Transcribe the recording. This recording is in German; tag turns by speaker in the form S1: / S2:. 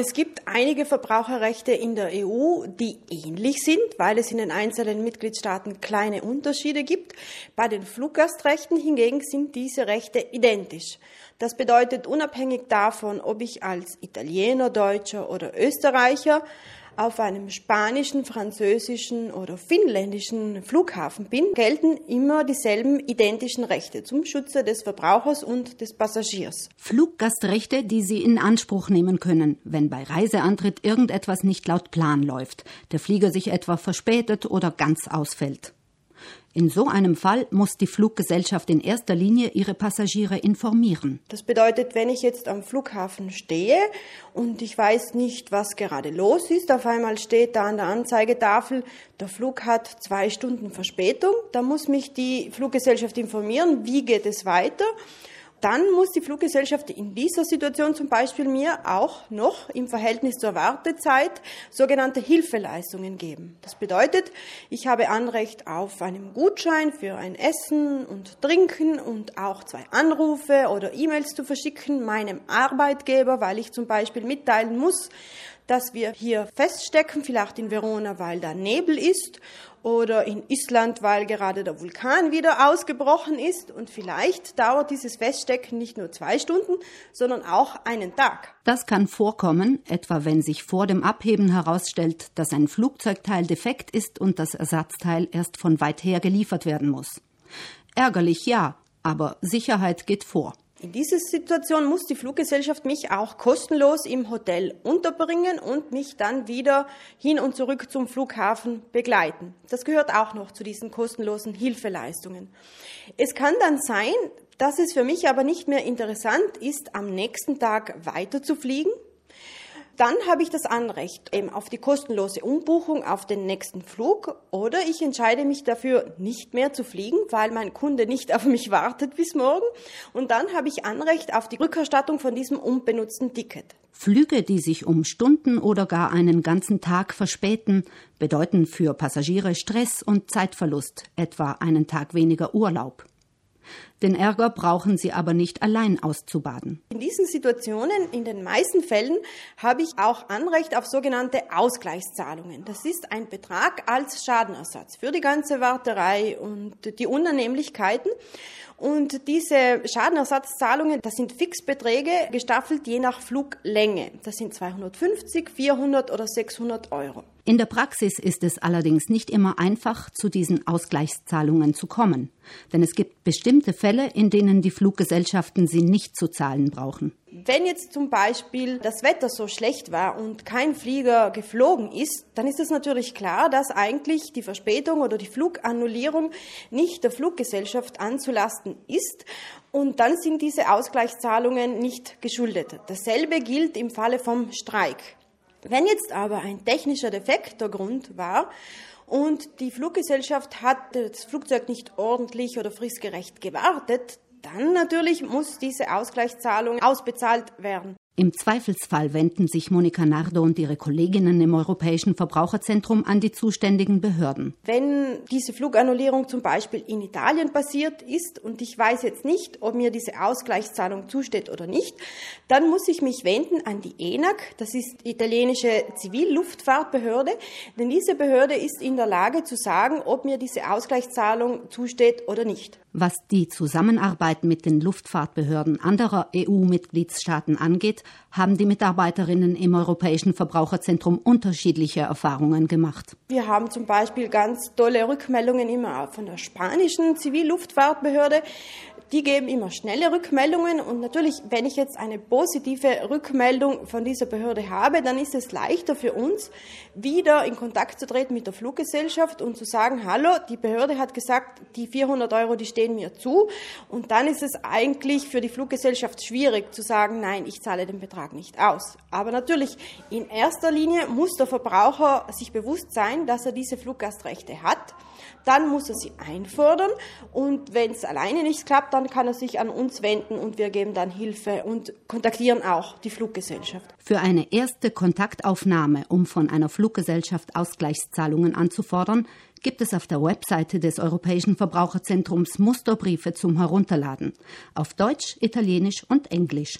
S1: Es gibt einige Verbraucherrechte in der EU, die ähnlich sind, weil es in den einzelnen Mitgliedstaaten kleine Unterschiede gibt. Bei den Fluggastrechten hingegen sind diese Rechte identisch. Das bedeutet, unabhängig davon, ob ich als Italiener, Deutscher oder Österreicher auf einem spanischen, französischen oder finnländischen Flughafen bin, gelten immer dieselben identischen Rechte zum Schutze des Verbrauchers und des Passagiers.
S2: Fluggastrechte, die Sie in Anspruch nehmen können, wenn bei Reiseantritt irgendetwas nicht laut Plan läuft, der Flieger sich etwa verspätet oder ganz ausfällt. In so einem Fall muss die Fluggesellschaft in erster Linie ihre Passagiere informieren.
S1: Das bedeutet, wenn ich jetzt am Flughafen stehe und ich weiß nicht, was gerade los ist, auf einmal steht da an der Anzeigetafel, der Flug hat zwei Stunden Verspätung, dann muss mich die Fluggesellschaft informieren, wie geht es weiter dann muss die Fluggesellschaft in dieser Situation zum Beispiel mir auch noch im Verhältnis zur Wartezeit sogenannte Hilfeleistungen geben. Das bedeutet, ich habe Anrecht auf einen Gutschein für ein Essen und Trinken und auch zwei Anrufe oder E-Mails zu verschicken meinem Arbeitgeber, weil ich zum Beispiel mitteilen muss, dass wir hier feststecken, vielleicht in Verona, weil da Nebel ist oder in Island, weil gerade der Vulkan wieder ausgebrochen ist und vielleicht dauert dieses Feststecken nicht nur zwei Stunden, sondern auch einen Tag.
S2: Das kann vorkommen, etwa wenn sich vor dem Abheben herausstellt, dass ein Flugzeugteil defekt ist und das Ersatzteil erst von weit her geliefert werden muss. Ärgerlich ja, aber Sicherheit geht vor.
S1: In dieser Situation muss die Fluggesellschaft mich auch kostenlos im Hotel unterbringen und mich dann wieder hin und zurück zum Flughafen begleiten. Das gehört auch noch zu diesen kostenlosen Hilfeleistungen. Es kann dann sein, dass es für mich aber nicht mehr interessant ist, am nächsten Tag weiter zu fliegen, dann habe ich das Anrecht eben auf die kostenlose Umbuchung auf den nächsten Flug oder ich entscheide mich dafür, nicht mehr zu fliegen, weil mein Kunde nicht auf mich wartet bis morgen. Und dann habe ich Anrecht auf die Rückerstattung von diesem unbenutzten Ticket.
S2: Flüge, die sich um Stunden oder gar einen ganzen Tag verspäten, bedeuten für Passagiere Stress und Zeitverlust, etwa einen Tag weniger Urlaub. Den Ärger brauchen sie aber nicht allein auszubaden.
S1: In diesen Situationen, in den meisten Fällen, habe ich auch Anrecht auf sogenannte Ausgleichszahlungen. Das ist ein Betrag als Schadenersatz für die ganze Warterei und die Unannehmlichkeiten. Und diese Schadenersatzzahlungen, das sind Fixbeträge gestaffelt je nach Fluglänge. Das sind 250, 400 oder 600 Euro.
S2: In der Praxis ist es allerdings nicht immer einfach, zu diesen Ausgleichszahlungen zu kommen. Denn es gibt bestimmte Fälle, in denen die Fluggesellschaften sie nicht zu zahlen brauchen.
S1: Wenn jetzt zum Beispiel das Wetter so schlecht war und kein Flieger geflogen ist, dann ist es natürlich klar, dass eigentlich die Verspätung oder die Flugannullierung nicht der Fluggesellschaft anzulasten ist. Und dann sind diese Ausgleichszahlungen nicht geschuldet. Dasselbe gilt im Falle vom Streik. Wenn jetzt aber ein technischer Defekt der Grund war und die Fluggesellschaft hat das Flugzeug nicht ordentlich oder fristgerecht gewartet, dann natürlich muss diese Ausgleichszahlung ausbezahlt werden.
S2: Im Zweifelsfall wenden sich Monika Nardo und ihre Kolleginnen im Europäischen Verbraucherzentrum an die zuständigen Behörden.
S1: Wenn diese Flugannullierung zum Beispiel in Italien passiert ist und ich weiß jetzt nicht, ob mir diese Ausgleichszahlung zusteht oder nicht, dann muss ich mich wenden an die ENAC, das ist die italienische Zivilluftfahrtbehörde, denn diese Behörde ist in der Lage zu sagen, ob mir diese Ausgleichszahlung zusteht oder nicht.
S2: Was die Zusammenarbeit mit den Luftfahrtbehörden anderer EU-Mitgliedstaaten angeht, haben die Mitarbeiterinnen im Europäischen Verbraucherzentrum unterschiedliche Erfahrungen gemacht.
S1: Wir haben zum Beispiel ganz tolle Rückmeldungen immer von der spanischen Zivilluftfahrtbehörde. Die geben immer schnelle Rückmeldungen und natürlich, wenn ich jetzt eine positive Rückmeldung von dieser Behörde habe, dann ist es leichter für uns, wieder in Kontakt zu treten mit der Fluggesellschaft und zu sagen, hallo, die Behörde hat gesagt, die 400 Euro, die stehen mir zu. Und dann ist es eigentlich für die Fluggesellschaft schwierig zu sagen, nein, ich zahle den Betrag nicht aus. Aber natürlich, in erster Linie muss der Verbraucher sich bewusst sein, dass er diese Fluggastrechte hat dann muss er sie einfordern und wenn es alleine nicht klappt, dann kann er sich an uns wenden und wir geben dann Hilfe und kontaktieren auch die Fluggesellschaft.
S2: Für eine erste Kontaktaufnahme, um von einer Fluggesellschaft Ausgleichszahlungen anzufordern, gibt es auf der Webseite des Europäischen Verbraucherzentrums Musterbriefe zum Herunterladen auf Deutsch, Italienisch und Englisch.